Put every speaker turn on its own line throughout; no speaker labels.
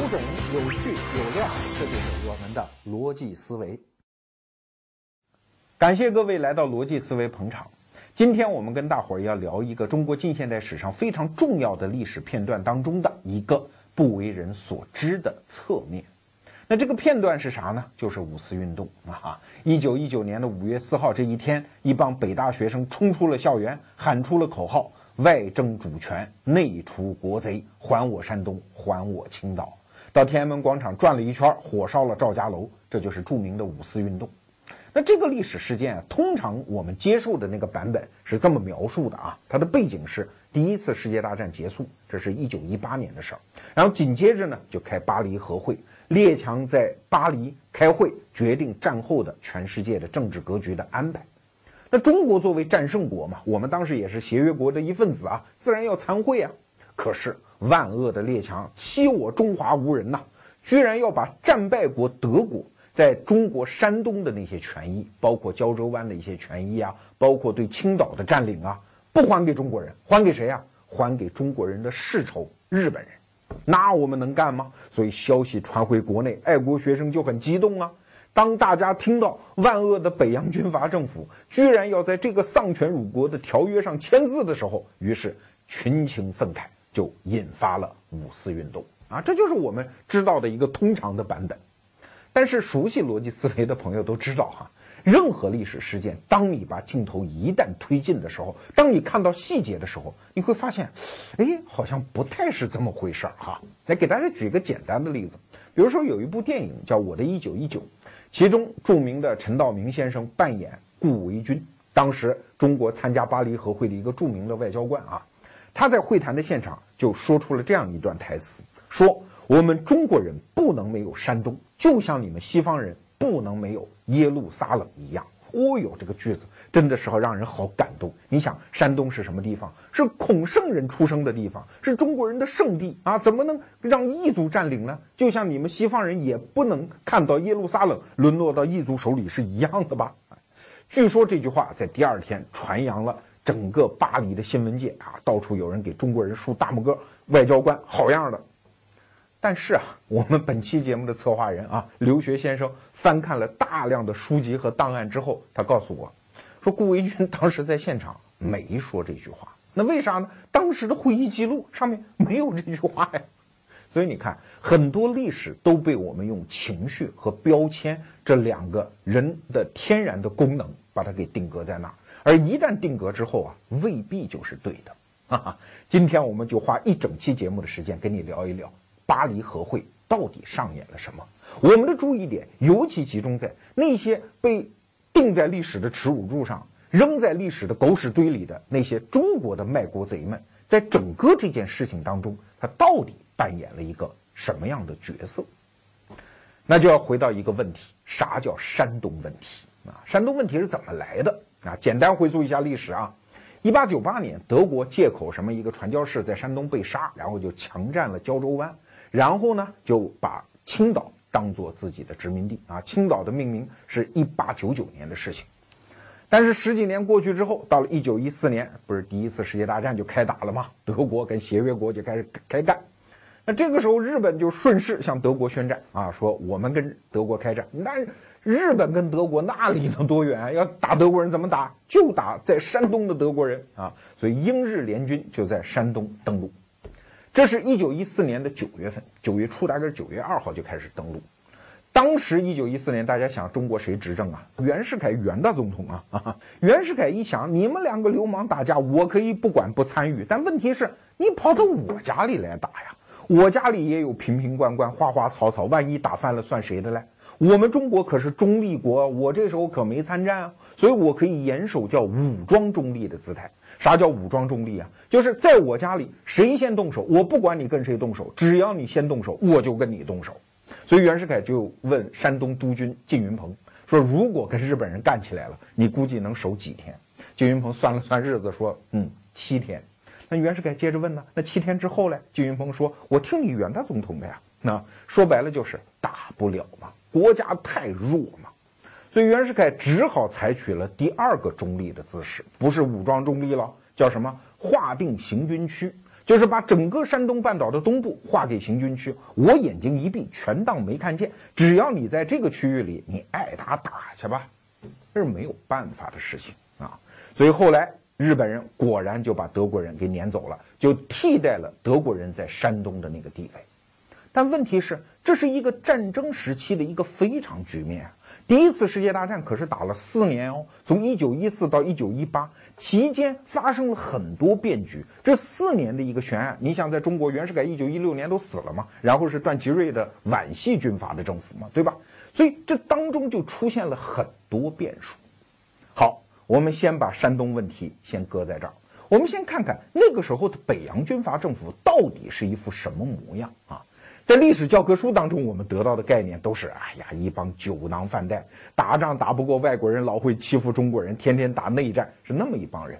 有种、有趣、有料，这就是我们的逻辑思维。感谢各位来到逻辑思维捧场。今天我们跟大伙儿要聊一个中国近现代史上非常重要的历史片段当中的一个不为人所知的侧面。那这个片段是啥呢？就是五四运动啊！一九一九年的五月四号这一天，一帮北大学生冲出了校园，喊出了口号：“外争主权，内除国贼，还我山东，还我青岛。”到天安门广场转了一圈，火烧了赵家楼，这就是著名的五四运动。那这个历史事件啊，通常我们接受的那个版本是这么描述的啊，它的背景是第一次世界大战结束，这是一九一八年的事儿，然后紧接着呢就开巴黎和会。列强在巴黎开会，决定战后的全世界的政治格局的安排。那中国作为战胜国嘛，我们当时也是协约国的一份子啊，自然要参会啊。可是万恶的列强欺我中华无人呐，居然要把战败国德国在中国山东的那些权益，包括胶州湾的一些权益啊，包括对青岛的占领啊，不还给中国人，还给谁呀？还给中国人的世仇日本人。那我们能干吗？所以消息传回国内，爱国学生就很激动啊。当大家听到万恶的北洋军阀政府居然要在这个丧权辱国的条约上签字的时候，于是群情愤慨，就引发了五四运动啊。这就是我们知道的一个通常的版本。但是熟悉逻辑思维的朋友都知道哈。任何历史事件，当你把镜头一旦推进的时候，当你看到细节的时候，你会发现，哎，好像不太是这么回事儿哈。来给大家举个简单的例子，比如说有一部电影叫《我的一九一九》，其中著名的陈道明先生扮演顾维钧，当时中国参加巴黎和会的一个著名的外交官啊，他在会谈的现场就说出了这样一段台词，说我们中国人不能没有山东，就像你们西方人。不能没有耶路撒冷一样。哦哟，这个句子真的是好让人好感动。你想，山东是什么地方？是孔圣人出生的地方，是中国人的圣地啊！怎么能让异族占领呢？就像你们西方人也不能看到耶路撒冷沦落到异族手里是一样的吧？据说这句话在第二天传扬了整个巴黎的新闻界啊，到处有人给中国人竖大拇哥，外交官好样的。但是啊，我们本期节目的策划人啊，刘学先生翻看了大量的书籍和档案之后，他告诉我，说顾维钧当时在现场没说这句话。那为啥呢？当时的会议记录上面没有这句话呀。所以你看，很多历史都被我们用情绪和标签这两个人的天然的功能把它给定格在那儿，而一旦定格之后啊，未必就是对的。哈哈，今天我们就花一整期节目的时间跟你聊一聊。巴黎和会到底上演了什么？我们的注意点尤其集中在那些被钉在历史的耻辱柱上、扔在历史的狗屎堆里的那些中国的卖国贼们，在整个这件事情当中，他到底扮演了一个什么样的角色？那就要回到一个问题：啥叫山东问题啊？山东问题是怎么来的啊？简单回溯一下历史啊。一八九八年，德国借口什么一个传教士在山东被杀，然后就强占了胶州湾。然后呢，就把青岛当做自己的殖民地啊。青岛的命名是一八九九年的事情，但是十几年过去之后，到了一九一四年，不是第一次世界大战就开打了吗？德国跟协约国就开始开干。那这个时候，日本就顺势向德国宣战啊，说我们跟德国开战。那日本跟德国那离得多远？要打德国人怎么打？就打在山东的德国人啊。所以英日联军就在山东登陆。这是一九一四年的九月份，九月初大概九月二号就开始登陆。当时一九一四年，大家想中国谁执政啊？袁世凯袁大总统！啊，袁世凯一想，你们两个流氓打架，我可以不管不参与，但问题是，你跑到我家里来打呀？我家里也有瓶瓶罐罐、花花草草，万一打翻了，算谁的嘞？我们中国可是中立国，我这时候可没参战啊，所以我可以严守叫武装中立的姿态。啥叫武装中立啊？就是在我家里，谁先动手，我不管你跟谁动手，只要你先动手，我就跟你动手。所以袁世凯就问山东督军靳云鹏说：“如果跟日本人干起来了，你估计能守几天？”靳云鹏算了算日子说：“嗯，七天。”那袁世凯接着问呢：“那七天之后呢？”靳云鹏说：“我听你袁大总统的呀。”那说白了就是打不了嘛，国家太弱嘛。所以袁世凯只好采取了第二个中立的姿势，不是武装中立了，叫什么？划定行军区，就是把整个山东半岛的东部划给行军区，我眼睛一闭，全当没看见。只要你在这个区域里，你爱打打去吧，这是没有办法的事情啊。所以后来日本人果然就把德国人给撵走了，就替代了德国人在山东的那个地位。但问题是，这是一个战争时期的一个非常局面。第一次世界大战可是打了四年哦，从一九一四到一九一八期间发生了很多变局。这四年的一个悬案，你想在中国，袁世凯一九一六年都死了嘛，然后是段祺瑞的皖系军阀的政府嘛，对吧？所以这当中就出现了很多变数。好，我们先把山东问题先搁在这儿，我们先看看那个时候的北洋军阀政府到底是一副什么模样啊？在历史教科书当中，我们得到的概念都是：哎呀，一帮酒囊饭袋，打仗打不过外国人，老会欺负中国人，天天打内战，是那么一帮人。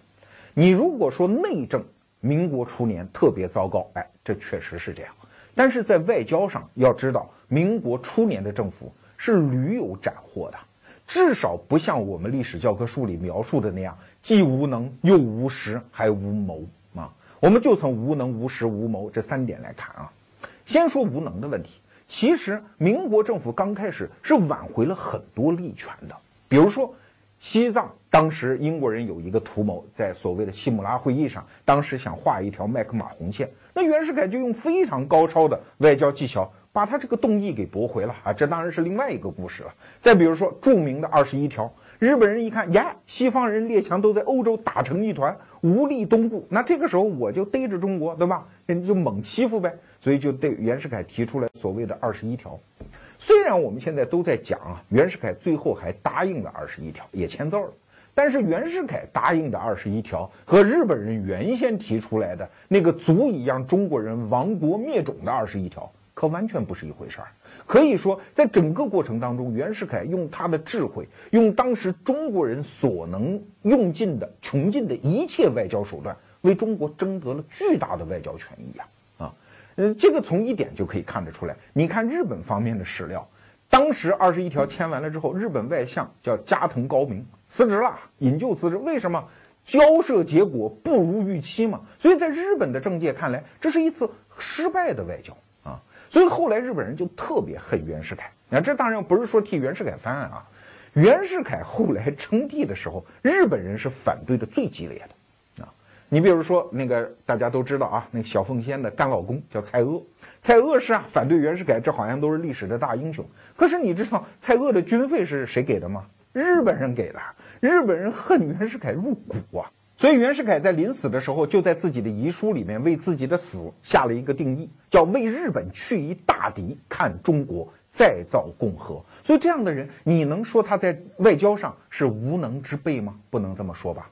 你如果说内政，民国初年特别糟糕，哎，这确实是这样。但是在外交上，要知道，民国初年的政府是屡有斩获的，至少不像我们历史教科书里描述的那样，既无能又无实还无谋啊。我们就从无能、无实、无谋这三点来看啊。先说无能的问题，其实民国政府刚开始是挽回了很多利权的。比如说，西藏当时英国人有一个图谋，在所谓的西姆拉会议上，当时想画一条麦克马红线，那袁世凯就用非常高超的外交技巧，把他这个动议给驳回了啊！这当然是另外一个故事了。再比如说，著名的二十一条，日本人一看呀，西方人列强都在欧洲打成一团，无力东顾，那这个时候我就逮着中国，对吧？人就猛欺负呗。所以就对袁世凯提出来所谓的二十一条，虽然我们现在都在讲啊，袁世凯最后还答应了二十一条，也签字了，但是袁世凯答应的二十一条和日本人原先提出来的那个足以让中国人亡国灭种的二十一条，可完全不是一回事儿。可以说，在整个过程当中，袁世凯用他的智慧，用当时中国人所能用尽的穷尽的一切外交手段，为中国争得了巨大的外交权益啊。啊嗯，这个从一点就可以看得出来。你看日本方面的史料，当时二十一条签完了之后，日本外相叫加藤高明辞职了，引咎辞职。为什么？交涉结果不如预期嘛。所以在日本的政界看来，这是一次失败的外交。所以后来日本人就特别恨袁世凯。那这当然不是说替袁世凯翻案啊。袁世凯后来称帝的时候，日本人是反对的最激烈的。啊你比如说那个大家都知道啊，那个小凤仙的干老公叫蔡锷，蔡锷是啊反对袁世凯，这好像都是历史的大英雄。可是你知道蔡锷的军费是谁给的吗？日本人给的。日本人恨袁世凯入骨啊，所以袁世凯在临死的时候就在自己的遗书里面为自己的死下了一个定义，叫为日本去一大敌，看中国再造共和。所以这样的人，你能说他在外交上是无能之辈吗？不能这么说吧。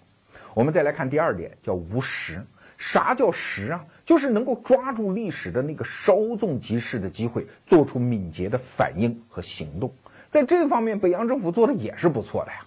我们再来看第二点，叫无实。啥叫实啊？就是能够抓住历史的那个稍纵即逝的机会，做出敏捷的反应和行动。在这方面，北洋政府做的也是不错的呀。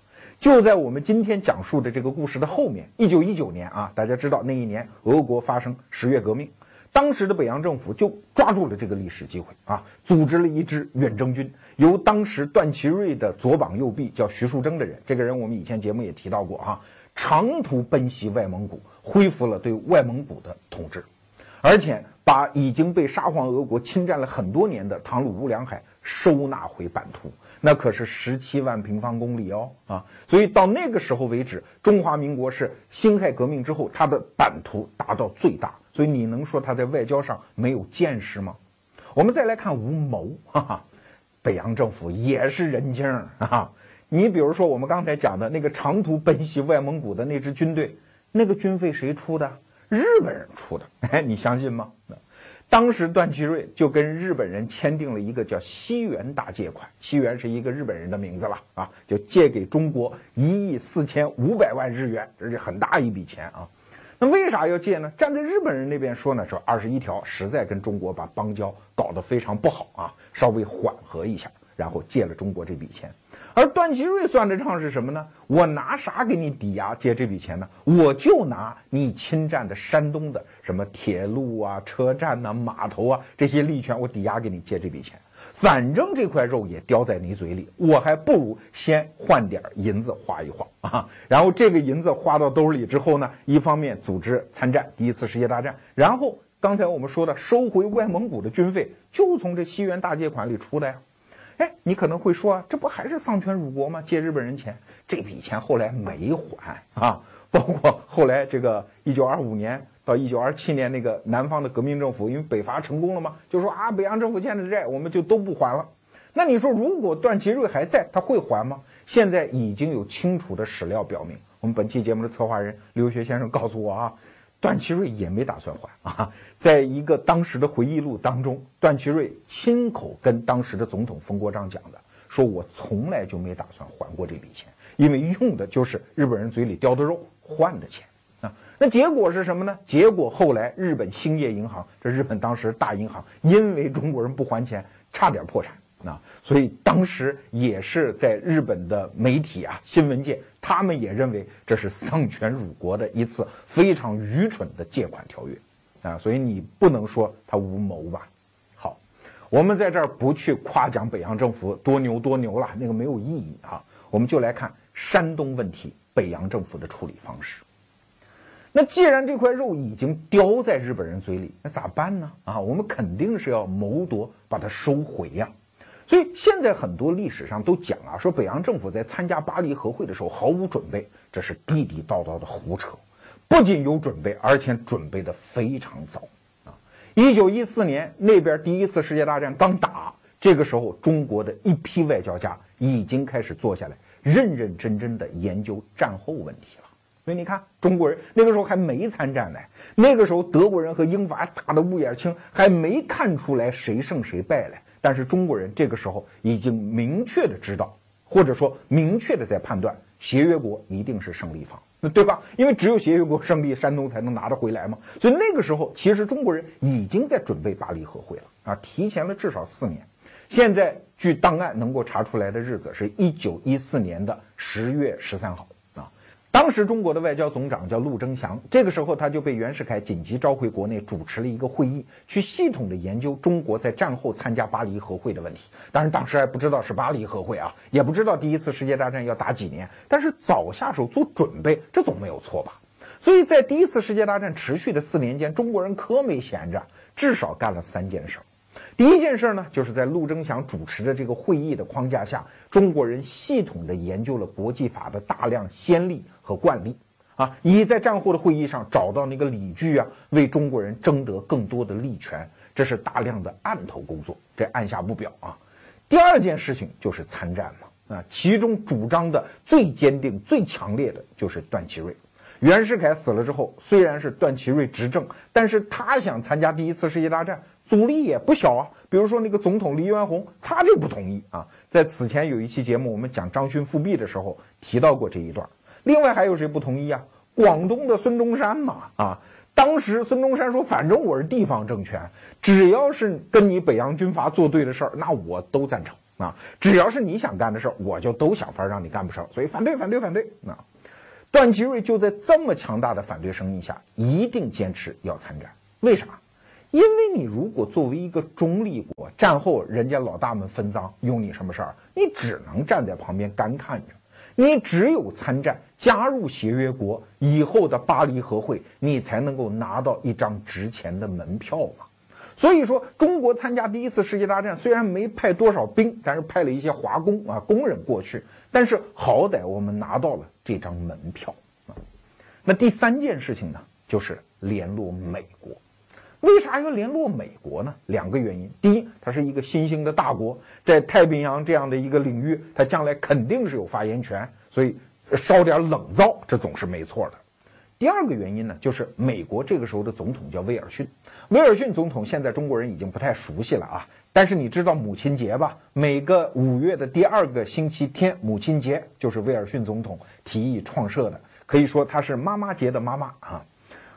就在我们今天讲述的这个故事的后面，一九一九年啊，大家知道那一年俄国发生十月革命，当时的北洋政府就抓住了这个历史机会啊，组织了一支远征军，由当时段祺瑞的左膀右臂叫徐树铮的人，这个人我们以前节目也提到过哈。长途奔袭外蒙古，恢复了对外蒙古的统治，而且把已经被沙皇俄国侵占了很多年的唐鲁乌梁海收纳回版图，那可是十七万平方公里哦啊！所以到那个时候为止，中华民国是辛亥革命之后它的版图达到最大，所以你能说他在外交上没有见识吗？我们再来看吴谋，哈哈，北洋政府也是人精啊。你比如说，我们刚才讲的那个长途奔袭外蒙古的那支军队，那个军费谁出的？日本人出的。哎，你相信吗？当时段祺瑞就跟日本人签订了一个叫西元大借款，西元是一个日本人的名字了啊，就借给中国一亿四千五百万日元，这是很大一笔钱啊。那为啥要借呢？站在日本人那边说呢，说二十一条实在跟中国把邦交搞得非常不好啊，稍微缓和一下，然后借了中国这笔钱。而段祺瑞算的账是什么呢？我拿啥给你抵押借这笔钱呢？我就拿你侵占的山东的什么铁路啊、车站呐、码头啊这些利权，我抵押给你借这笔钱。反正这块肉也叼在你嘴里，我还不如先换点银子花一花啊。然后这个银子花到兜里之后呢，一方面组织参战，第一次世界大战，然后刚才我们说的收回外蒙古的军费，就从这西元大借款里出的呀。哎，你可能会说啊，这不还是丧权辱国吗？借日本人钱，这笔钱后来没还啊。包括后来这个一九二五年到一九二七年那个南方的革命政府，因为北伐成功了嘛，就说啊，北洋政府欠的债我们就都不还了。那你说，如果段祺瑞还在，他会还吗？现在已经有清楚的史料表明，我们本期节目的策划人刘学先生告诉我啊。段祺瑞也没打算还啊，在一个当时的回忆录当中，段祺瑞亲口跟当时的总统冯国璋讲的，说我从来就没打算还过这笔钱，因为用的就是日本人嘴里叼的肉换的钱啊。那结果是什么呢？结果后来日本兴业银行，这日本当时大银行，因为中国人不还钱，差点破产。啊，所以当时也是在日本的媒体啊、新闻界，他们也认为这是丧权辱国的一次非常愚蠢的借款条约，啊，所以你不能说他无谋吧？好，我们在这儿不去夸奖北洋政府多牛多牛了，那个没有意义啊。我们就来看山东问题，北洋政府的处理方式。那既然这块肉已经叼在日本人嘴里，那咋办呢？啊，我们肯定是要谋夺把它收回呀。所以现在很多历史上都讲啊，说北洋政府在参加巴黎和会的时候毫无准备，这是地地道道的胡扯。不仅有准备，而且准备的非常早啊！一九一四年那边第一次世界大战刚打，这个时候中国的一批外交家已经开始坐下来，认认真真的研究战后问题了。所以你看，中国人那个时候还没参战呢，那个时候德国人和英法打得乌眼青，还没看出来谁胜谁败嘞。但是中国人这个时候已经明确的知道，或者说明确的在判断，协约国一定是胜利方，那对吧？因为只有协约国胜利，山东才能拿得回来嘛。所以那个时候，其实中国人已经在准备巴黎和会了啊，提前了至少四年。现在据档案能够查出来的日子是一九一四年的十月十三号。当时中国的外交总长叫陆征祥，这个时候他就被袁世凯紧急召回国内，主持了一个会议，去系统的研究中国在战后参加巴黎和会的问题。当然，当时还不知道是巴黎和会啊，也不知道第一次世界大战要打几年，但是早下手做准备，这总没有错吧？所以在第一次世界大战持续的四年间，中国人可没闲着，至少干了三件事儿。第一件事呢，就是在陆征祥主持的这个会议的框架下，中国人系统的研究了国际法的大量先例和惯例，啊，以在战后的会议上找到那个理据啊，为中国人争得更多的利权，这是大量的案头工作，这按下不表啊。第二件事情就是参战嘛，啊，其中主张的最坚定、最强烈的就是段祺瑞。袁世凯死了之后，虽然是段祺瑞执政，但是他想参加第一次世界大战。阻力也不小啊，比如说那个总统黎元洪，他就不同意啊。在此前有一期节目，我们讲张勋复辟的时候提到过这一段。另外还有谁不同意啊？广东的孙中山嘛，啊，当时孙中山说，反正我是地方政权，只要是跟你北洋军阀作对的事儿，那我都赞成啊。只要是你想干的事儿，我就都想法让你干不成。所以反对，反对，反对。啊，段祺瑞就在这么强大的反对声音下，一定坚持要参战。为啥？因为你如果作为一个中立国，战后人家老大们分赃，用你什么事儿？你只能站在旁边干看着。你只有参战，加入协约国以后的巴黎和会，你才能够拿到一张值钱的门票嘛。所以说，中国参加第一次世界大战，虽然没派多少兵，但是派了一些华工啊工人过去，但是好歹我们拿到了这张门票啊。那第三件事情呢，就是联络美国。为啥要联络美国呢？两个原因。第一，它是一个新兴的大国，在太平洋这样的一个领域，它将来肯定是有发言权，所以烧点冷灶，这总是没错的。第二个原因呢，就是美国这个时候的总统叫威尔逊。威尔逊总统现在中国人已经不太熟悉了啊，但是你知道母亲节吧？每个五月的第二个星期天，母亲节就是威尔逊总统提议创设的，可以说他是妈妈节的妈妈啊。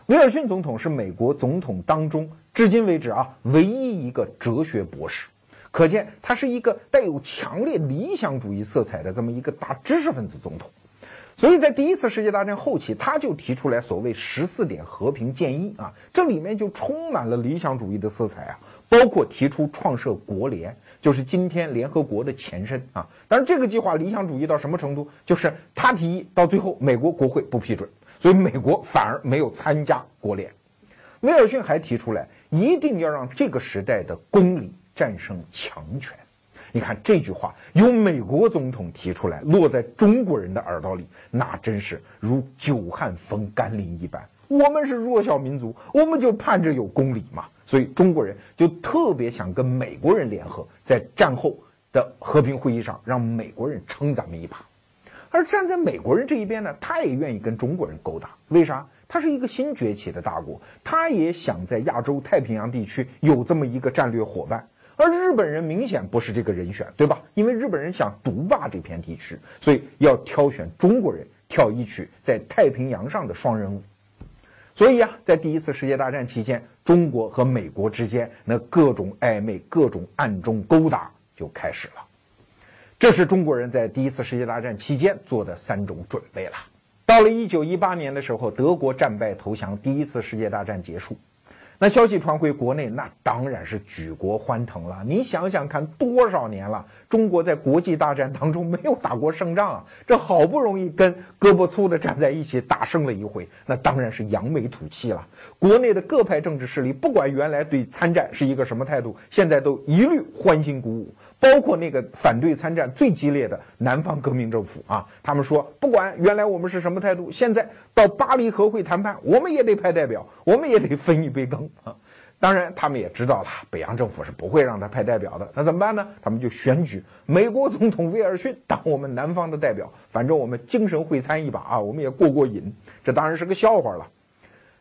威尔逊总统是美国总统当中至今为止啊唯一一个哲学博士，可见他是一个带有强烈理想主义色彩的这么一个大知识分子总统。所以在第一次世界大战后期，他就提出来所谓十四点和平建议啊，这里面就充满了理想主义的色彩啊，包括提出创设国联，就是今天联合国的前身啊。当然，这个计划理想主义到什么程度？就是他提议，到最后美国国会不批准，所以美国反而没有参加国联。威尔逊还提出来，一定要让这个时代的公理战胜强权。你看这句话由美国总统提出来，落在中国人的耳朵里，那真是如久旱逢甘霖一般。我们是弱小民族，我们就盼着有公理嘛。所以中国人就特别想跟美国人联合，在战后的和平会议上让美国人撑咱们一把。而站在美国人这一边呢，他也愿意跟中国人勾搭。为啥？他是一个新崛起的大国，他也想在亚洲太平洋地区有这么一个战略伙伴。而日本人明显不是这个人选，对吧？因为日本人想独霸这片地区，所以要挑选中国人跳一曲在太平洋上的双人舞。所以啊，在第一次世界大战期间，中国和美国之间那各种暧昧、各种暗中勾搭就开始了。这是中国人在第一次世界大战期间做的三种准备了。到了一九一八年的时候，德国战败投降，第一次世界大战结束。那消息传回国内，那当然是举国欢腾了。你想想看，多少年了，中国在国际大战当中没有打过胜仗啊！这好不容易跟胳膊粗的站在一起打胜了一回，那当然是扬眉吐气了。国内的各派政治势力，不管原来对参战是一个什么态度，现在都一律欢欣鼓舞。包括那个反对参战最激烈的南方革命政府啊，他们说，不管原来我们是什么态度，现在到巴黎和会谈判，我们也得派代表，我们也得分一杯羹啊。当然，他们也知道了，北洋政府是不会让他派代表的。那怎么办呢？他们就选举美国总统威尔逊当我们南方的代表，反正我们精神会餐一把啊，我们也过过瘾。这当然是个笑话了。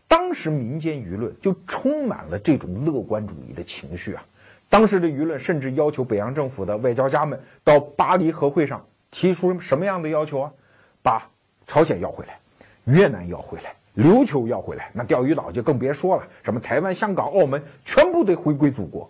当时民间舆论就充满了这种乐观主义的情绪啊。当时的舆论甚至要求北洋政府的外交家们到巴黎和会上提出什么样的要求啊？把朝鲜要回来，越南要回来，琉球要回来，那钓鱼岛就更别说了，什么台湾、香港、澳门全部得回归祖国。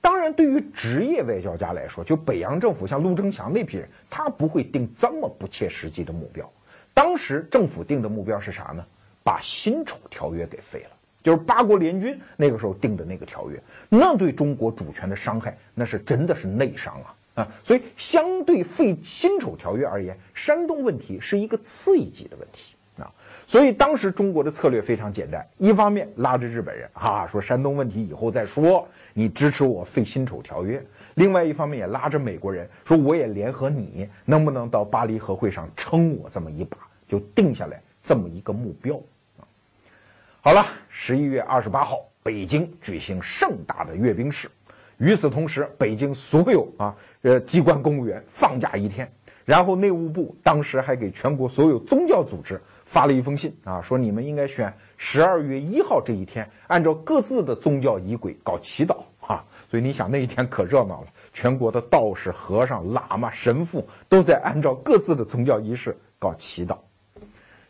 当然，对于职业外交家来说，就北洋政府像陆征祥那批人，他不会定这么不切实际的目标。当时政府定的目标是啥呢？把辛丑条约给废了。就是八国联军那个时候定的那个条约，那对中国主权的伤害，那是真的是内伤啊啊！所以相对废辛丑条约而言，山东问题是一个次一级的问题啊。所以当时中国的策略非常简单，一方面拉着日本人啊，说山东问题以后再说，你支持我废辛丑条约；另外一方面也拉着美国人说，我也联合你，能不能到巴黎和会上撑我这么一把，就定下来这么一个目标。好了，十一月二十八号，北京举行盛大的阅兵式。与此同时，北京所有啊呃机关公务员放假一天。然后内务部当时还给全国所有宗教组织发了一封信啊，说你们应该选十二月一号这一天，按照各自的宗教仪轨搞祈祷啊。所以你想那一天可热闹了，全国的道士、和尚、喇嘛、神父都在按照各自的宗教仪式搞祈祷。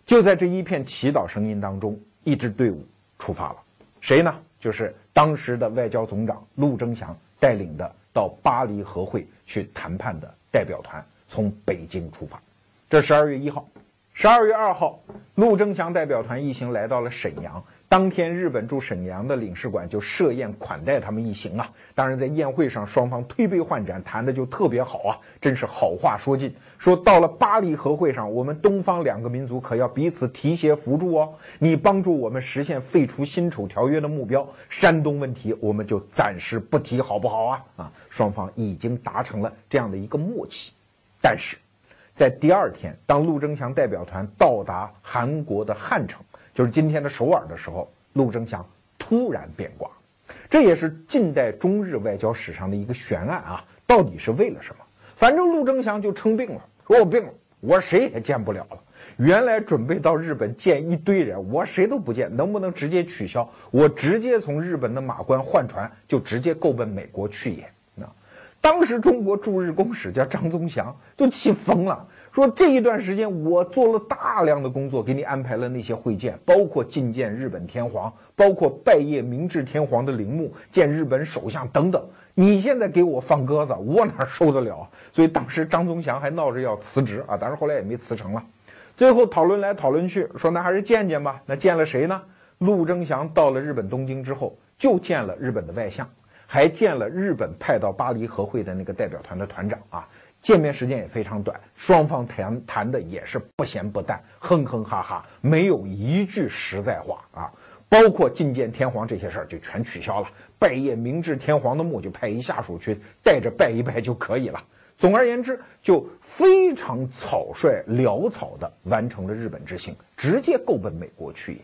就在这一片祈祷声音当中。一支队伍出发了，谁呢？就是当时的外交总长陆征祥带领的到巴黎和会去谈判的代表团，从北京出发。这十二月一号，十二月二号，陆征祥代表团一行来到了沈阳。当天，日本驻沈阳的领事馆就设宴款待他们一行啊。当然，在宴会上，双方推杯换盏，谈的就特别好啊，真是好话说尽。说到了巴黎和会上，我们东方两个民族可要彼此提携扶助哦。你帮助我们实现废除辛丑条约的目标，山东问题我们就暂时不提，好不好啊？啊，双方已经达成了这样的一个默契。但是，在第二天，当陆征祥代表团到达韩国的汉城。就是今天的首尔的时候，陆征祥突然变卦，这也是近代中日外交史上的一个悬案啊！到底是为了什么？反正陆征祥就称病了，说我病了，我谁也见不了了。原来准备到日本见一堆人，我谁都不见，能不能直接取消？我直接从日本的马关换船，就直接够奔美国去也。那当时中国驻日公使叫张宗祥，就气疯了。说这一段时间我做了大量的工作，给你安排了那些会见，包括觐见日本天皇，包括拜谒明治天皇的陵墓，见日本首相等等。你现在给我放鸽子，我哪受得了？所以当时张宗祥还闹着要辞职啊，但是后来也没辞成了。最后讨论来讨论去，说那还是见见吧。那见了谁呢？陆征祥到了日本东京之后，就见了日本的外相，还见了日本派到巴黎和会的那个代表团的团长啊。见面时间也非常短，双方谈谈的也是不咸不淡，哼哼哈哈，没有一句实在话啊。包括觐见天皇这些事儿就全取消了。拜谒明治天皇的墓，就派一下属去带着拜一拜就可以了。总而言之，就非常草率潦草地完成了日本之行，直接够奔美国去也。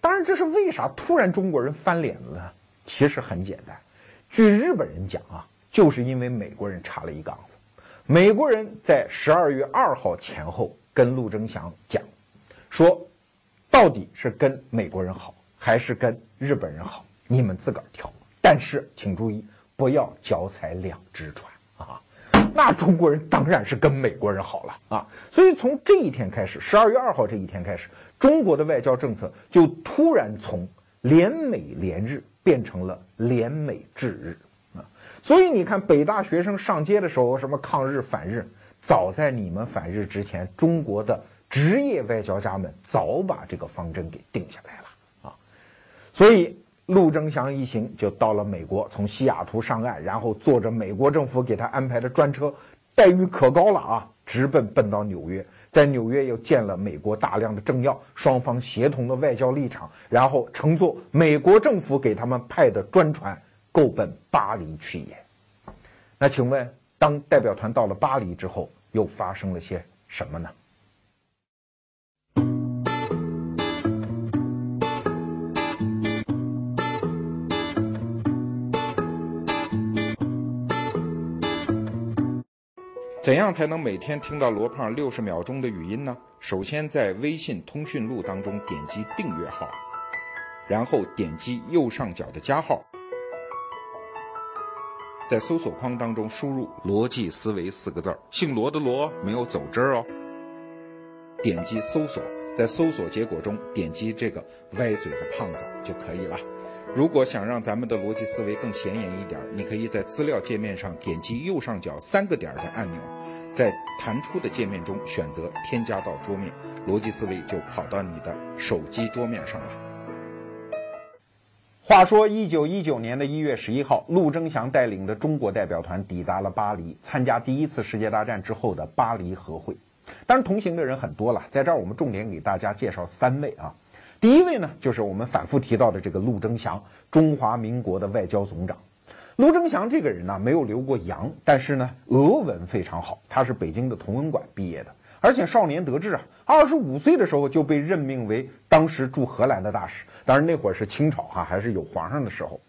当然，这是为啥突然中国人翻脸了呢？其实很简单，据日本人讲啊，就是因为美国人插了一杠子。美国人在十二月二号前后跟陆征祥讲，说，到底是跟美国人好，还是跟日本人好？你们自个儿挑，但是请注意，不要脚踩两只船啊！那中国人当然是跟美国人好了啊！所以从这一天开始，十二月二号这一天开始，中国的外交政策就突然从联美联日变成了联美制日！所以你看，北大学生上街的时候，什么抗日反日，早在你们反日之前，中国的职业外交家们早把这个方针给定下来了啊！所以。陆征祥一行就到了美国，从西雅图上岸，然后坐着美国政府给他安排的专车，待遇可高了啊！直奔奔到纽约，在纽约又见了美国大量的政要，双方协同的外交立场，然后乘坐美国政府给他们派的专船，够奔巴黎去也。那请问，当代表团到了巴黎之后，又发生了些什么呢？怎样才能每天听到罗胖六十秒钟的语音呢？首先在微信通讯录当中点击订阅号，然后点击右上角的加号，在搜索框当中输入“逻辑思维”四个字儿，姓罗的罗没有走之儿哦。点击搜索，在搜索结果中点击这个歪嘴的胖子就可以了。如果想让咱们的逻辑思维更显眼一点，你可以在资料界面上点击右上角三个点的按钮，在弹出的界面中选择添加到桌面，逻辑思维就跑到你的手机桌面上了。话说，一九一九年的一月十一号，陆征祥带领的中国代表团抵达了巴黎，参加第一次世界大战之后的巴黎和会。当然，同行的人很多了，在这儿我们重点给大家介绍三位啊。第一位呢，就是我们反复提到的这个陆征祥，中华民国的外交总长。陆征祥这个人呢，没有留过洋，但是呢，俄文非常好。他是北京的同文馆毕业的，而且少年得志啊，二十五岁的时候就被任命为当时驻荷兰的大使。当然那会儿是清朝哈，还是有皇上的时候。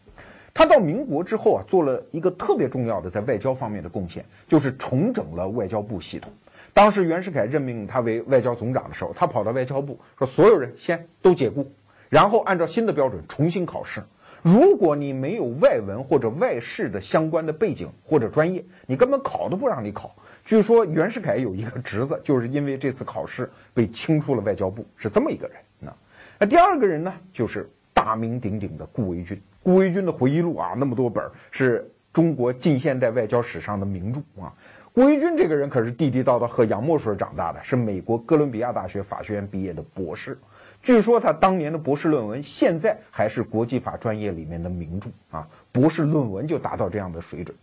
他到民国之后啊，做了一个特别重要的在外交方面的贡献，就是重整了外交部系统。当时袁世凯任命他为外交总长的时候，他跑到外交部说：“所有人先都解雇，然后按照新的标准重新考试。如果你没有外文或者外事的相关的背景或者专业，你根本考都不让你考。”据说袁世凯有一个侄子，就是因为这次考试被清出了外交部，是这么一个人。那那第二个人呢，就是大名鼎鼎的顾维钧。顾维钧的回忆录啊，那么多本，是中国近现代外交史上的名著啊。顾维钧这个人可是地地道道喝洋墨水长大的，是美国哥伦比亚大学法学院毕业的博士。据说他当年的博士论文现在还是国际法专业里面的名著啊！博士论文就达到这样的水准。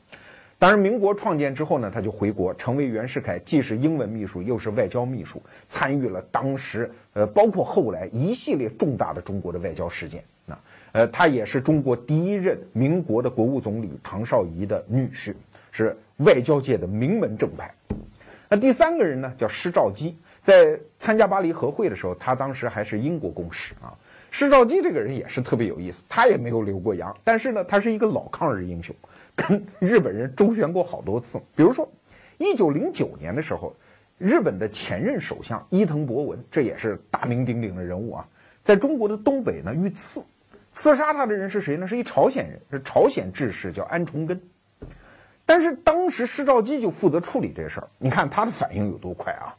当然，民国创建之后呢，他就回国，成为袁世凯既是英文秘书又是外交秘书，参与了当时呃，包括后来一系列重大的中国的外交事件。啊，呃，他也是中国第一任民国的国务总理唐绍仪的女婿，是。外交界的名门正派，那第三个人呢，叫施肇基。在参加巴黎和会的时候，他当时还是英国公使啊。施肇基这个人也是特别有意思，他也没有留过洋，但是呢，他是一个老抗日英雄，跟日本人周旋过好多次。比如说，一九零九年的时候，日本的前任首相伊藤博文，这也是大名鼎鼎的人物啊，在中国的东北呢遇刺，刺杀他的人是谁呢？是一朝鲜人，是朝鲜志士，叫安重根。但是当时施肇基就负责处理这事儿，你看他的反应有多快啊！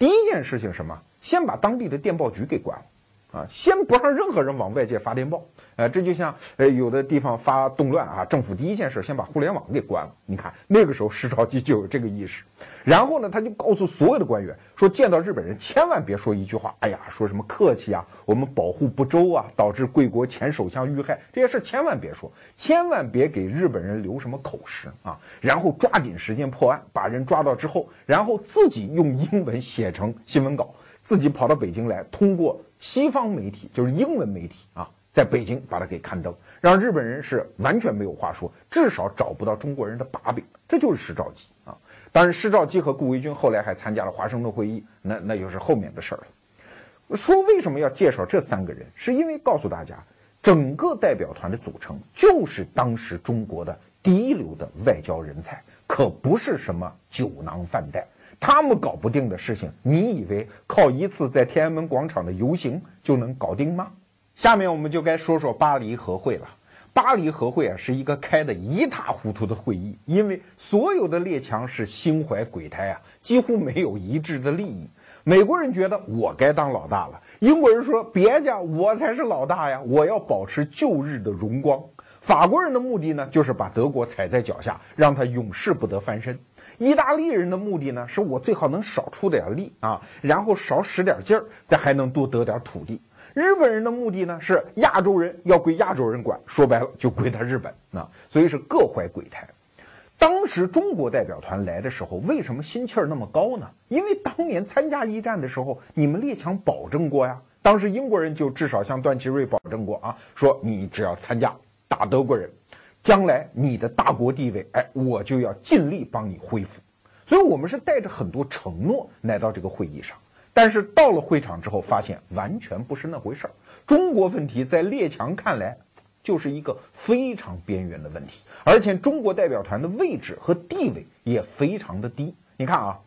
第一件事情什么？先把当地的电报局给关了，啊，先不让任何人往外界发电报，呃，这就像呃有的地方发动乱啊，政府第一件事先把互联网给关了。你看那个时候施肇基就有这个意识，然后呢，他就告诉所有的官员说，见到日本人千万别说一句话，哎呀，说什么客气啊，我们保护不周啊，导致贵国前首相遇害这些事千万别说，千万别给日本人留什么口实啊，然后抓紧时间破案，把人抓到之后，然后自己用英文写成新闻稿，自己跑到北京来，通过。西方媒体就是英文媒体啊，在北京把它给刊登，让日本人是完全没有话说，至少找不到中国人的把柄。这就是施肇基啊。当然，施肇基和顾维钧后来还参加了华盛顿会议，那那就是后面的事儿了。说为什么要介绍这三个人，是因为告诉大家，整个代表团的组成就是当时中国的第一流的外交人才，可不是什么酒囊饭袋。他们搞不定的事情，你以为靠一次在天安门广场的游行就能搞定吗？下面我们就该说说巴黎和会了。巴黎和会啊，是一个开得一塌糊涂的会议，因为所有的列强是心怀鬼胎啊，几乎没有一致的利益。美国人觉得我该当老大了，英国人说别家我才是老大呀，我要保持旧日的荣光。法国人的目的呢，就是把德国踩在脚下，让他永世不得翻身。意大利人的目的呢，是我最好能少出点力啊，然后少使点劲儿，再还能多得点土地。日本人的目的呢，是亚洲人要归亚洲人管，说白了就归他日本啊，所以是各怀鬼胎。当时中国代表团来的时候，为什么心气儿那么高呢？因为当年参加一战的时候，你们列强保证过呀。当时英国人就至少向段祺瑞保证过啊，说你只要参加打德国人。将来你的大国地位，哎，我就要尽力帮你恢复。所以，我们是带着很多承诺来到这个会议上。但是到了会场之后，发现完全不是那回事儿。中国问题在列强看来，就是一个非常边缘的问题，而且中国代表团的位置和地位也非常的低。你看啊，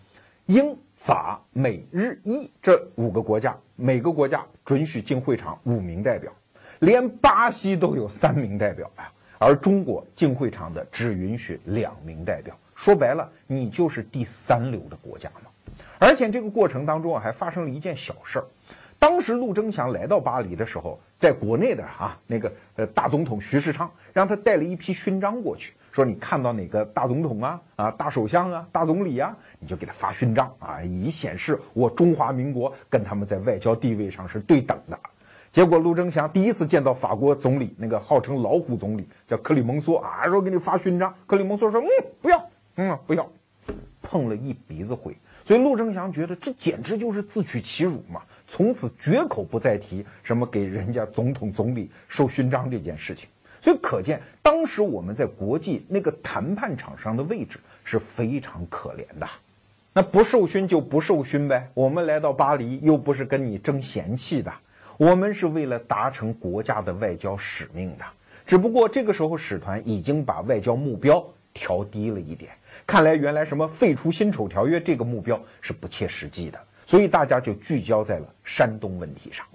英法美日意这五个国家，每个国家准许进会场五名代表，连巴西都有三名代表呀。而中国进会场的只允许两名代表，说白了，你就是第三流的国家嘛。而且这个过程当中啊，还发生了一件小事儿。当时陆征祥来到巴黎的时候，在国内的啊那个呃大总统徐世昌让他带了一批勋章过去，说你看到哪个大总统啊啊大首相啊大总理啊，你就给他发勋章啊，以显示我中华民国跟他们在外交地位上是对等的。结果，陆征祥第一次见到法国总理，那个号称“老虎总理”叫克里蒙梭啊，说给你发勋章。克里蒙梭说：“嗯，不要，嗯，不要。”碰了一鼻子灰。所以，陆征祥觉得这简直就是自取其辱嘛，从此绝口不再提什么给人家总统、总理授勋章这件事情。所以，可见当时我们在国际那个谈判场上的位置是非常可怜的。那不受勋就不受勋呗，我们来到巴黎又不是跟你争嫌弃的。我们是为了达成国家的外交使命的，只不过这个时候使团已经把外交目标调低了一点，看来原来什么废除辛丑条约这个目标是不切实际的，所以大家就聚焦在了山东问题上。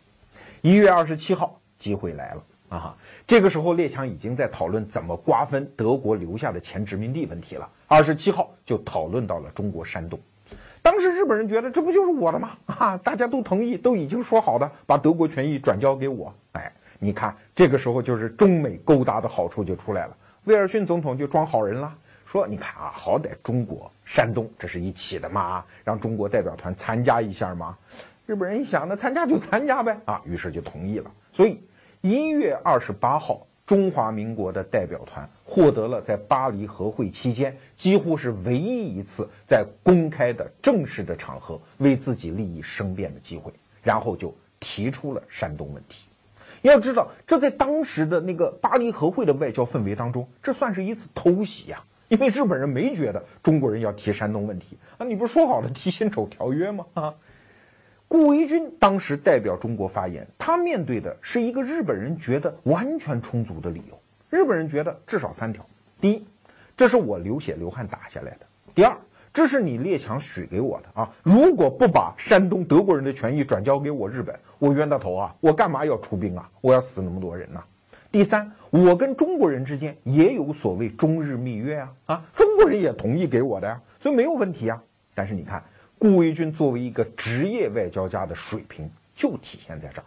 一月二十七号，机会来了啊！这个时候列强已经在讨论怎么瓜分德国留下的前殖民地问题了。二十七号就讨论到了中国山东。当时日本人觉得这不就是我的吗？啊，大家都同意，都已经说好的，把德国权益转交给我。哎，你看这个时候就是中美勾搭的好处就出来了。威尔逊总统就装好人了，说：“你看啊，好歹中国山东这是一起的嘛，让中国代表团参加一下嘛。”日本人一想，那参加就参加呗，啊，于是就同意了。所以一月二十八号。中华民国的代表团获得了在巴黎和会期间几乎是唯一一次在公开的正式的场合为自己利益申辩的机会，然后就提出了山东问题。要知道，这在当时的那个巴黎和会的外交氛围当中，这算是一次偷袭呀！因为日本人没觉得中国人要提山东问题啊，你不是说好了提辛丑条约吗？啊！顾维钧当时代表中国发言，他面对的是一个日本人觉得完全充足的理由。日本人觉得至少三条：第一，这是我流血流汗打下来的；第二，这是你列强许给我的啊！如果不把山东德国人的权益转交给我日本，我冤大头啊！我干嘛要出兵啊？我要死那么多人呢？第三，我跟中国人之间也有所谓中日密约啊啊！中国人也同意给我的呀，所以没有问题啊。但是你看。顾维钧作为一个职业外交家的水平就体现在这儿，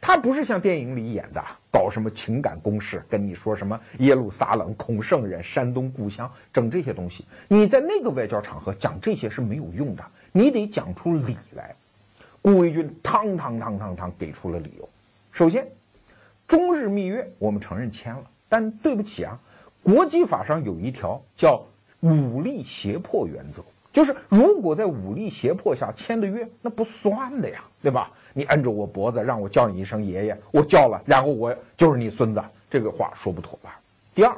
他不是像电影里演的搞什么情感攻势，跟你说什么耶路撒冷、孔圣人、山东故乡，整这些东西。你在那个外交场合讲这些是没有用的，你得讲出理来。顾维钧汤汤汤汤汤给出了理由。首先，中日密约我们承认签了，但对不起啊，国际法上有一条叫武力胁迫原则，就是如果在武力胁迫下签的约，那不算的呀，对吧？你摁着我脖子让我叫你一声爷爷，我叫了，然后我就是你孙子，这个话说不妥吧？第二，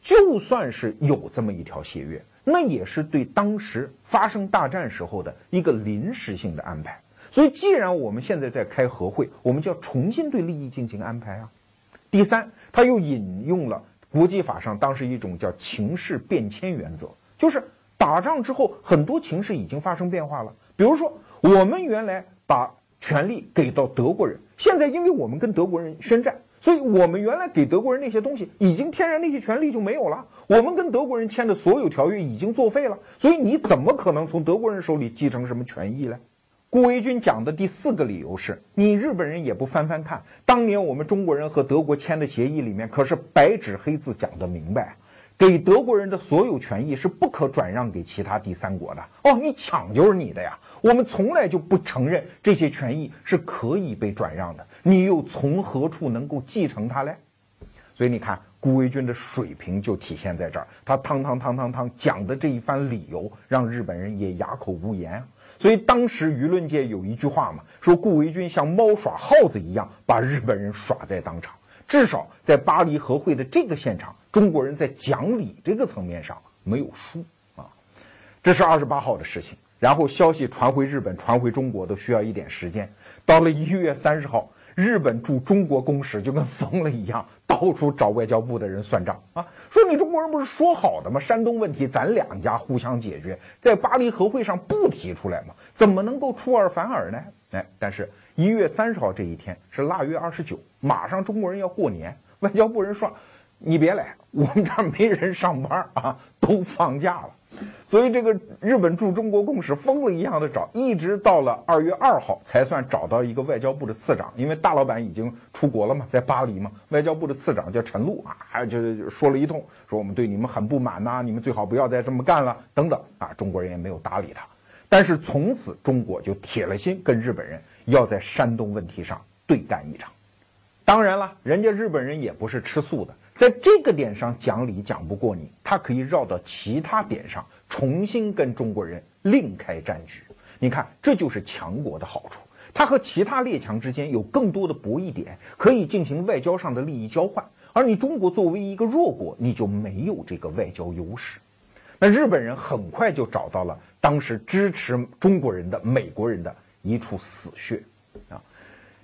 就算是有这么一条协约，那也是对当时发生大战时候的一个临时性的安排。所以，既然我们现在在开和会，我们就要重新对利益进行安排啊。第三，他又引用了国际法上当时一种叫情势变迁原则，就是打仗之后很多情势已经发生变化了。比如说，我们原来把权力给到德国人，现在因为我们跟德国人宣战，所以我们原来给德国人那些东西，已经天然那些权利就没有了。我们跟德国人签的所有条约已经作废了，所以你怎么可能从德国人手里继承什么权益呢？顾维钧讲的第四个理由是你日本人也不翻翻看，当年我们中国人和德国签的协议里面可是白纸黑字讲的明白，给德国人的所有权益是不可转让给其他第三国的。哦，你抢就是你的呀，我们从来就不承认这些权益是可以被转让的，你又从何处能够继承它嘞？所以你看，顾维钧的水平就体现在这儿，他汤汤汤汤汤讲的这一番理由，让日本人也哑口无言。所以当时舆论界有一句话嘛，说顾维钧像猫耍耗子一样把日本人耍在当场。至少在巴黎和会的这个现场，中国人在讲理这个层面上没有输啊。这是二十八号的事情，然后消息传回日本、传回中国都需要一点时间。到了一月三十号。日本驻中国公使就跟疯了一样，到处找外交部的人算账啊，说你中国人不是说好的吗？山东问题咱两家互相解决，在巴黎和会上不提出来吗？怎么能够出尔反尔呢？哎，但是一月三十号这一天是腊月二十九，马上中国人要过年，外交部人说，你别来，我们这儿没人上班啊，都放假了。所以这个日本驻中国公使疯了一样的找，一直到了二月二号才算找到一个外交部的次长，因为大老板已经出国了嘛，在巴黎嘛。外交部的次长叫陈露啊，就说了一通，说我们对你们很不满呐，你们最好不要再这么干了，等等啊。中国人也没有搭理他，但是从此中国就铁了心跟日本人要在山东问题上对干一场。当然了，人家日本人也不是吃素的。在这个点上讲理讲不过你，他可以绕到其他点上重新跟中国人另开战局。你看，这就是强国的好处，它和其他列强之间有更多的博弈点，可以进行外交上的利益交换。而你中国作为一个弱国，你就没有这个外交优势。那日本人很快就找到了当时支持中国人的美国人的一处死穴，啊。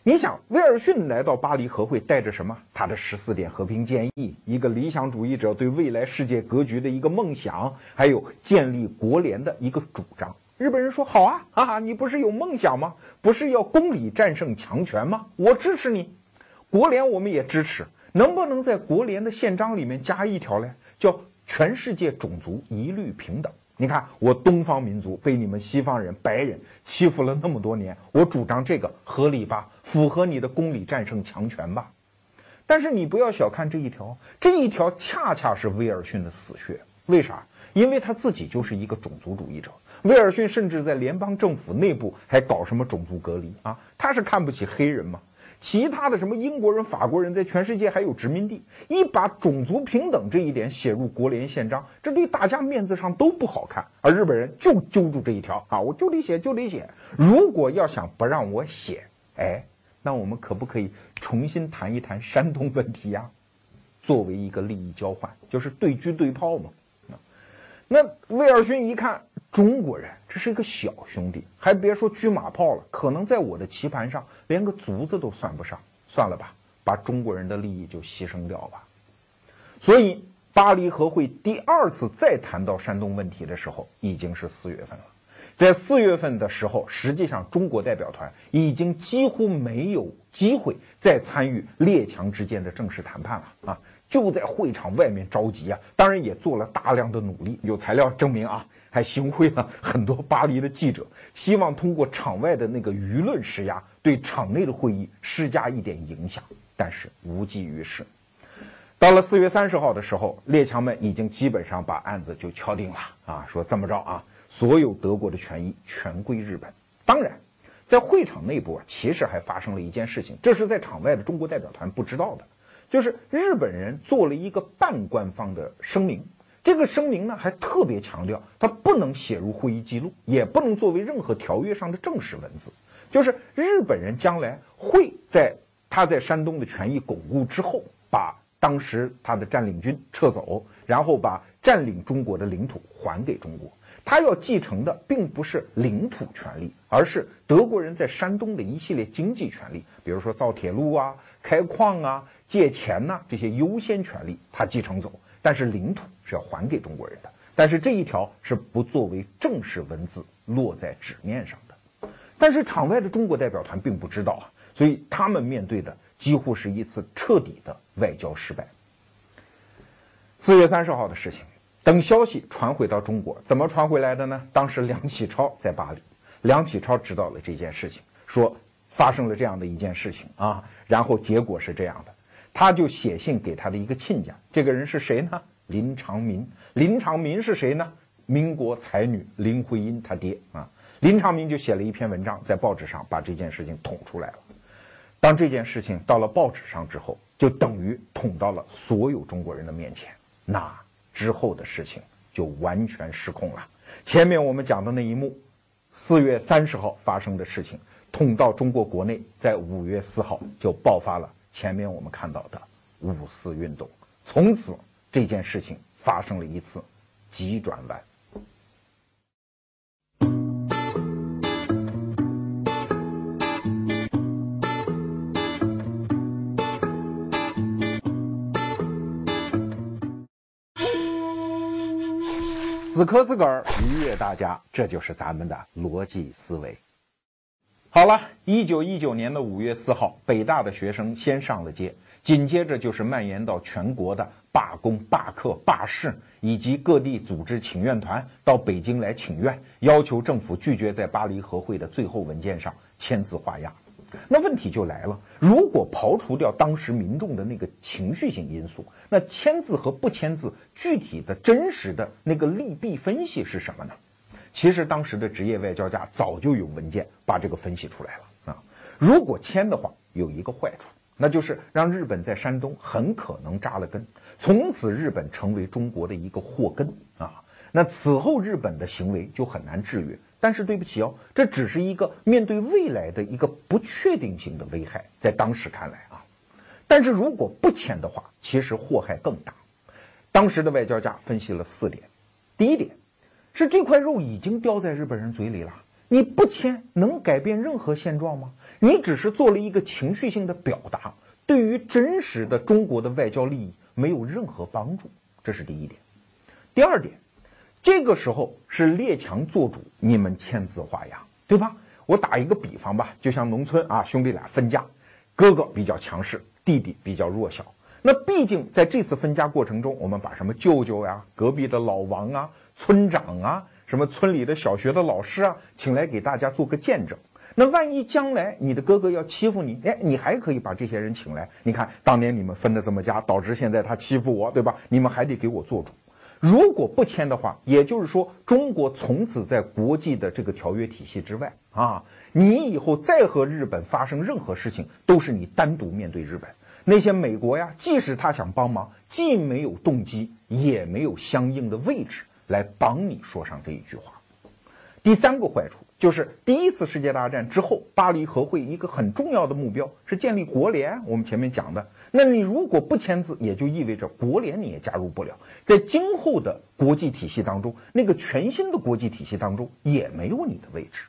你想，威尔逊来到巴黎和会，带着什么？他的十四点和平建议，一个理想主义者对未来世界格局的一个梦想，还有建立国联的一个主张。日本人说：“好啊，哈哈，你不是有梦想吗？不是要公理战胜强权吗？我支持你，国联我们也支持。能不能在国联的宪章里面加一条嘞？叫全世界种族一律平等？”你看，我东方民族被你们西方人、白人欺负了那么多年，我主张这个合理吧？符合你的公理战胜强权吧？但是你不要小看这一条，这一条恰恰是威尔逊的死穴。为啥？因为他自己就是一个种族主义者。威尔逊甚至在联邦政府内部还搞什么种族隔离啊？他是看不起黑人吗？其他的什么英国人、法国人在全世界还有殖民地，一把种族平等这一点写入国联宪章，这对大家面子上都不好看。而日本人就揪住这一条啊，我就得写，就得写。如果要想不让我写，哎，那我们可不可以重新谈一谈山东问题呀？作为一个利益交换，就是对车对炮嘛。那威尔逊一看。中国人，这是一个小兄弟，还别说车马炮了，可能在我的棋盘上连个卒子都算不上。算了吧，把中国人的利益就牺牲掉吧。所以，巴黎和会第二次再谈到山东问题的时候，已经是四月份了。在四月份的时候，实际上中国代表团已经几乎没有机会再参与列强之间的正式谈判了啊！就在会场外面着急啊，当然也做了大量的努力，有材料证明啊。还行贿了很多巴黎的记者，希望通过场外的那个舆论施压，对场内的会议施加一点影响，但是无济于事。到了四月三十号的时候，列强们已经基本上把案子就敲定了啊，说这么着啊，所有德国的权益全归日本。当然，在会场内部啊，其实还发生了一件事情，这是在场外的中国代表团不知道的，就是日本人做了一个半官方的声明。这个声明呢，还特别强调，它不能写入会议记录，也不能作为任何条约上的正式文字。就是日本人将来会在他在山东的权益巩固之后，把。当时他的占领军撤走，然后把占领中国的领土还给中国。他要继承的并不是领土权利，而是德国人在山东的一系列经济权利，比如说造铁路啊、开矿啊、借钱呐这些优先权利，他继承走。但是领土是要还给中国人的。但是这一条是不作为正式文字落在纸面上的。但是场外的中国代表团并不知道啊，所以他们面对的。几乎是一次彻底的外交失败。四月三十号的事情，等消息传回到中国，怎么传回来的呢？当时梁启超在巴黎，梁启超知道了这件事情，说发生了这样的一件事情啊，然后结果是这样的，他就写信给他的一个亲家，这个人是谁呢？林长民。林长民是谁呢？民国才女林徽因他爹啊。林长民就写了一篇文章，在报纸上把这件事情捅出来了。当这件事情到了报纸上之后，就等于捅到了所有中国人的面前。那之后的事情就完全失控了。前面我们讲的那一幕，四月三十号发生的事情，捅到中国国内，在五月四号就爆发了前面我们看到的五四运动。从此这件事情发生了一次急转弯。死磕自个儿，愉悦大家，这就是咱们的逻辑思维。好了，一九一九年的五月四号，北大的学生先上了街，紧接着就是蔓延到全国的罢工、罢课、罢市，以及各地组织请愿团到北京来请愿，要求政府拒绝在巴黎和会的最后文件上签字画押。那问题就来了，如果刨除掉当时民众的那个情绪性因素，那签字和不签字具体的真实的那个利弊分析是什么呢？其实当时的职业外交家早就有文件把这个分析出来了啊。如果签的话，有一个坏处，那就是让日本在山东很可能扎了根，从此日本成为中国的一个祸根啊。那此后日本的行为就很难制约。但是对不起哦，这只是一个面对未来的一个不确定性的危害，在当时看来啊。但是如果不签的话，其实祸害更大。当时的外交家分析了四点：第一点是这块肉已经叼在日本人嘴里了，你不签能改变任何现状吗？你只是做了一个情绪性的表达，对于真实的中国的外交利益没有任何帮助。这是第一点。第二点。这个时候是列强做主，你们签字画押，对吧？我打一个比方吧，就像农村啊，兄弟俩分家，哥哥比较强势，弟弟比较弱小。那毕竟在这次分家过程中，我们把什么舅舅呀、隔壁的老王啊、村长啊、什么村里的小学的老师啊，请来给大家做个见证。那万一将来你的哥哥要欺负你，哎，你还可以把这些人请来。你看当年你们分的这么家，导致现在他欺负我，对吧？你们还得给我做主。如果不签的话，也就是说，中国从此在国际的这个条约体系之外啊！你以后再和日本发生任何事情，都是你单独面对日本。那些美国呀，即使他想帮忙，既没有动机，也没有相应的位置来帮你说上这一句话。第三个坏处就是，第一次世界大战之后，巴黎和会一个很重要的目标是建立国联。我们前面讲的。那你如果不签字，也就意味着国联你也加入不了，在今后的国际体系当中，那个全新的国际体系当中也没有你的位置。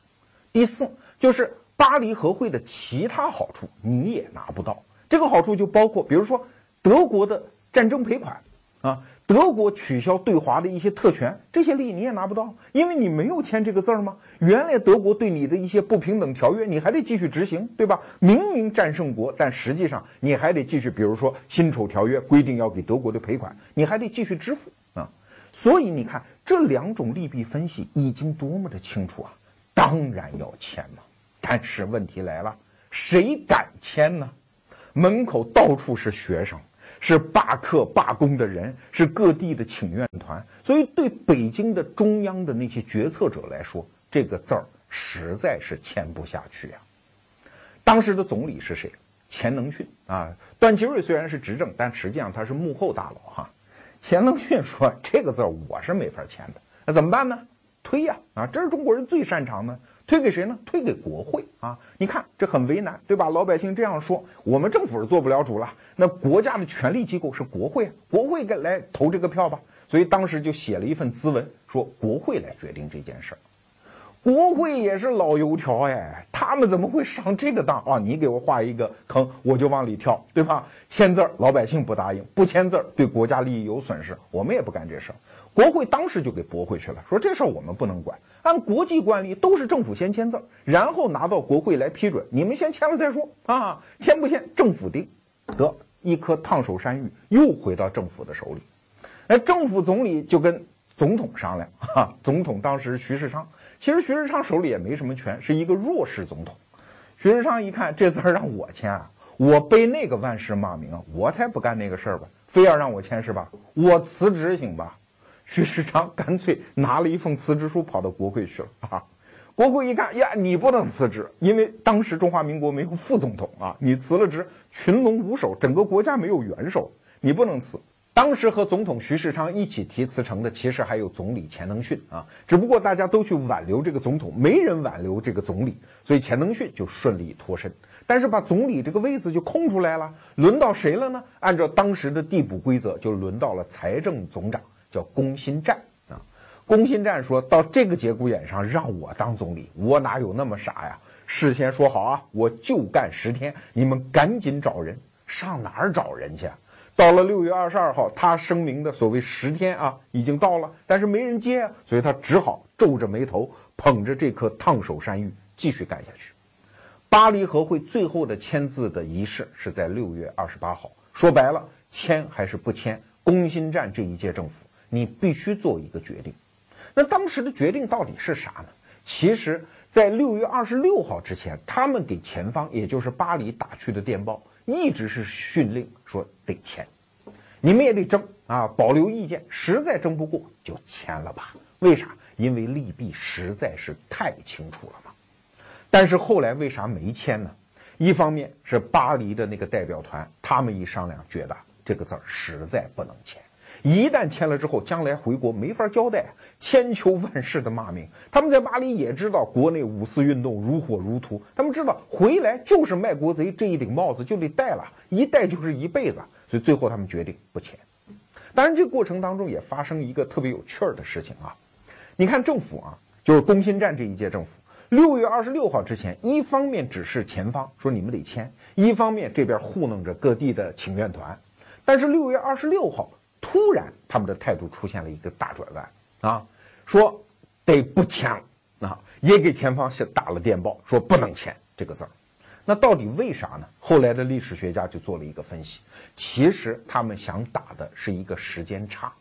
第四，就是巴黎和会的其他好处你也拿不到，这个好处就包括，比如说德国的战争赔款，啊。德国取消对华的一些特权，这些利益你也拿不到，因为你没有签这个字儿吗？原来德国对你的一些不平等条约，你还得继续执行，对吧？明明战胜国，但实际上你还得继续，比如说辛丑条约规定要给德国的赔款，你还得继续支付啊。所以你看这两种利弊分析已经多么的清楚啊！当然要签嘛。但是问题来了，谁敢签呢？门口到处是学生，是罢课罢工的人，是各地的请愿团。所以，对北京的中央的那些决策者来说，这个字儿实在是签不下去呀。当时的总理是谁？钱能训啊。段祺瑞虽然是执政，但实际上他是幕后大佬哈。钱能训说：“这个字儿我是没法签的，那怎么办呢？推呀！啊，这是中国人最擅长的。推给谁呢？推给国会啊！你看这很为难，对吧？老百姓这样说，我们政府是做不了主了。那国家的权力机构是国会，国会该来投这个票吧。所以当时就写了一份咨文，说国会来决定这件事儿。国会也是老油条哎，他们怎么会上这个当啊？你给我画一个坑，我就往里跳，对吧？签字儿，老百姓不答应；不签字儿，对国家利益有损失，我们也不干这事儿。国会当时就给驳回去了，说这事儿我们不能管。按国际惯例，都是政府先签字，然后拿到国会来批准。你们先签了再说啊，签不签政府定。得一颗烫手山芋，又回到政府的手里。哎政府总理就跟总统商量，哈，总统当时徐世昌。其实徐世昌手里也没什么权，是一个弱势总统。徐世昌一看这字儿让我签啊，我背那个万世骂名啊，我才不干那个事儿吧，非要让我签是吧？我辞职行吧？徐世昌干脆拿了一封辞职书跑到国会去了啊。国会一看呀，你不能辞职，因为当时中华民国没有副总统啊，你辞了职，群龙无首，整个国家没有元首，你不能辞。当时和总统徐世昌一起提辞呈的，其实还有总理钱能训啊。只不过大家都去挽留这个总统，没人挽留这个总理，所以钱能训就顺利脱身。但是把总理这个位子就空出来了，轮到谁了呢？按照当时的递补规则，就轮到了财政总长，叫龚新战啊。龚新战说到这个节骨眼上让我当总理，我哪有那么傻呀？事先说好啊，我就干十天，你们赶紧找人，上哪儿找人去？到了六月二十二号，他声明的所谓十天啊，已经到了，但是没人接啊，所以他只好皱着眉头，捧着这颗烫手山芋继续干下去。巴黎和会最后的签字的仪式是在六月二十八号。说白了，签还是不签，攻心战这一届政府，你必须做一个决定。那当时的决定到底是啥呢？其实，在六月二十六号之前，他们给前方，也就是巴黎打去的电报。一直是训令说得签，你们也得争啊，保留意见，实在争不过就签了吧。为啥？因为利弊实在是太清楚了嘛。但是后来为啥没签呢？一方面是巴黎的那个代表团，他们一商量，觉得这个字儿实在不能签。一旦签了之后，将来回国没法交代，千秋万世的骂名。他们在巴黎也知道国内五四运动如火如荼，他们知道回来就是卖国贼这一顶帽子就得戴了，一戴就是一辈子。所以最后他们决定不签。当然，这个过程当中也发生一个特别有趣儿的事情啊。你看政府啊，就是攻心战这一届政府，六月二十六号之前，一方面指示前方说你们得签，一方面这边糊弄着各地的请愿团。但是六月二十六号。突然，他们的态度出现了一个大转弯啊，说得不签啊，也给前方是打了电报，说不能签这个字儿。那到底为啥呢？后来的历史学家就做了一个分析，其实他们想打的是一个时间差，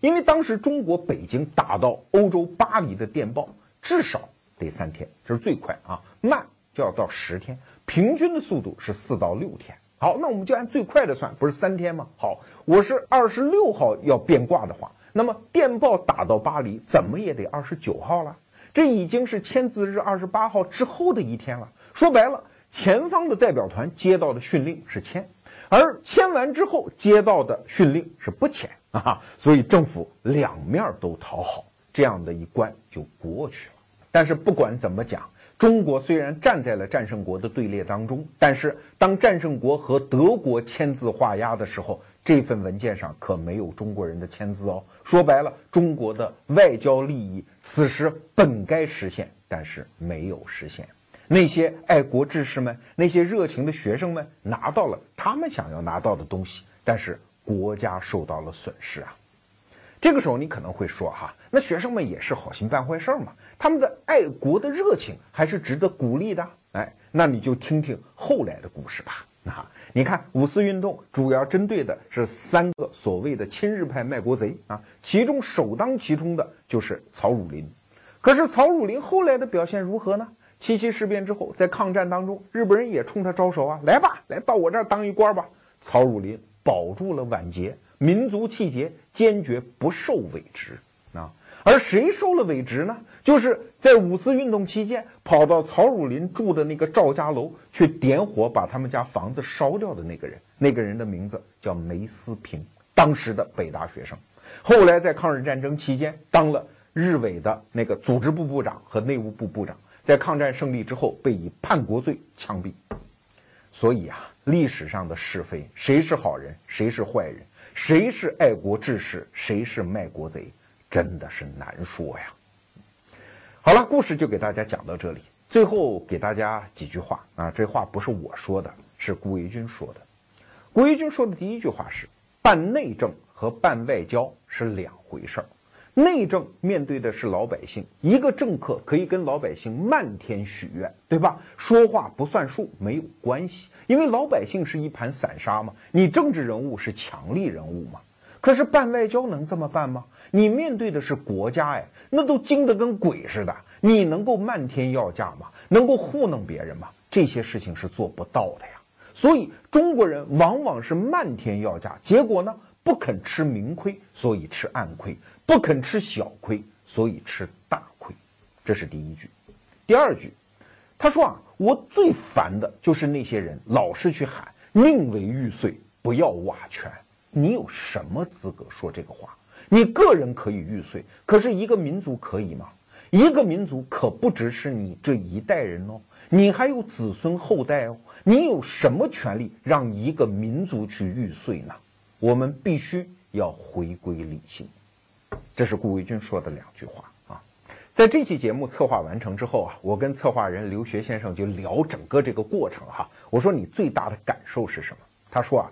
因为当时中国北京打到欧洲巴黎的电报至少得三天，这是最快啊，慢就要到十天，平均的速度是四到六天。好，那我们就按最快的算，不是三天吗？好，我是二十六号要变卦的话，那么电报打到巴黎，怎么也得二十九号了。这已经是签字日二十八号之后的一天了。说白了，前方的代表团接到的训令是签，而签完之后接到的训令是不签啊。所以政府两面都讨好，这样的一关就过去了。但是不管怎么讲。中国虽然站在了战胜国的队列当中，但是当战胜国和德国签字画押的时候，这份文件上可没有中国人的签字哦。说白了，中国的外交利益此时本该实现，但是没有实现。那些爱国志士们，那些热情的学生们，拿到了他们想要拿到的东西，但是国家受到了损失啊。这个时候，你可能会说哈，那学生们也是好心办坏事嘛，他们的爱国的热情还是值得鼓励的。哎，那你就听听后来的故事吧。啊，你看五四运动主要针对的是三个所谓的亲日派卖国贼啊，其中首当其冲的就是曹汝霖。可是曹汝霖后来的表现如何呢？七七事变之后，在抗战当中，日本人也冲他招手啊，来吧，来到我这儿当一官吧。曹汝霖保住了晚节，民族气节，坚决不受委职啊。而谁受了委职呢？就是在五四运动期间，跑到曹汝霖住的那个赵家楼去点火，把他们家房子烧掉的那个人。那个人的名字叫梅思平，当时的北大学生，后来在抗日战争期间当了日伪的那个组织部部长和内务部部长。在抗战胜利之后，被以叛国罪枪毙。所以啊，历史上的是非，谁是好人，谁是坏人，谁是爱国志士，谁是卖国贼，真的是难说呀。好了，故事就给大家讲到这里。最后给大家几句话啊，这话不是我说的，是顾维钧说的。顾维钧说的第一句话是：办内政和办外交是两回事儿。内政面对的是老百姓，一个政客可以跟老百姓漫天许愿，对吧？说话不算数没有关系，因为老百姓是一盘散沙嘛。你政治人物是强力人物嘛？可是办外交能这么办吗？你面对的是国家哎，那都精得跟鬼似的，你能够漫天要价吗？能够糊弄别人吗？这些事情是做不到的呀。所以中国人往往是漫天要价，结果呢不肯吃明亏，所以吃暗亏。不肯吃小亏，所以吃大亏，这是第一句。第二句，他说啊，我最烦的就是那些人老是去喊宁为玉碎，不要瓦全。你有什么资格说这个话？你个人可以玉碎，可是一个民族可以吗？一个民族可不只是你这一代人哦，你还有子孙后代哦。你有什么权利让一个民族去玉碎呢？我们必须要回归理性。这是顾维钧说的两句话啊，在这期节目策划完成之后啊，我跟策划人刘学先生就聊整个这个过程哈。我说你最大的感受是什么？他说啊，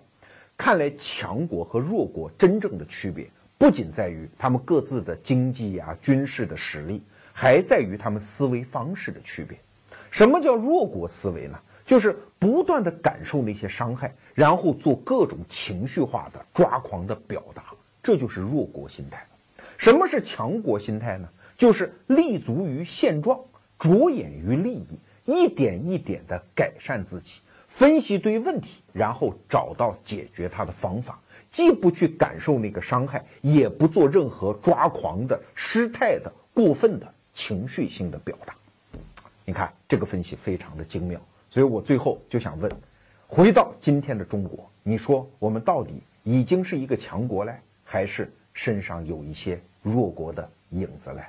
看来强国和弱国真正的区别，不仅在于他们各自的经济啊、军事的实力，还在于他们思维方式的区别。什么叫弱国思维呢？就是不断的感受那些伤害，然后做各种情绪化的抓狂的表达，这就是弱国心态。什么是强国心态呢？就是立足于现状，着眼于利益，一点一点地改善自己，分析对问题，然后找到解决它的方法，既不去感受那个伤害，也不做任何抓狂的、失态的、过分的情绪性的表达。你看这个分析非常的精妙，所以我最后就想问：回到今天的中国，你说我们到底已经是一个强国嘞，还是身上有一些？弱国的影子嘞。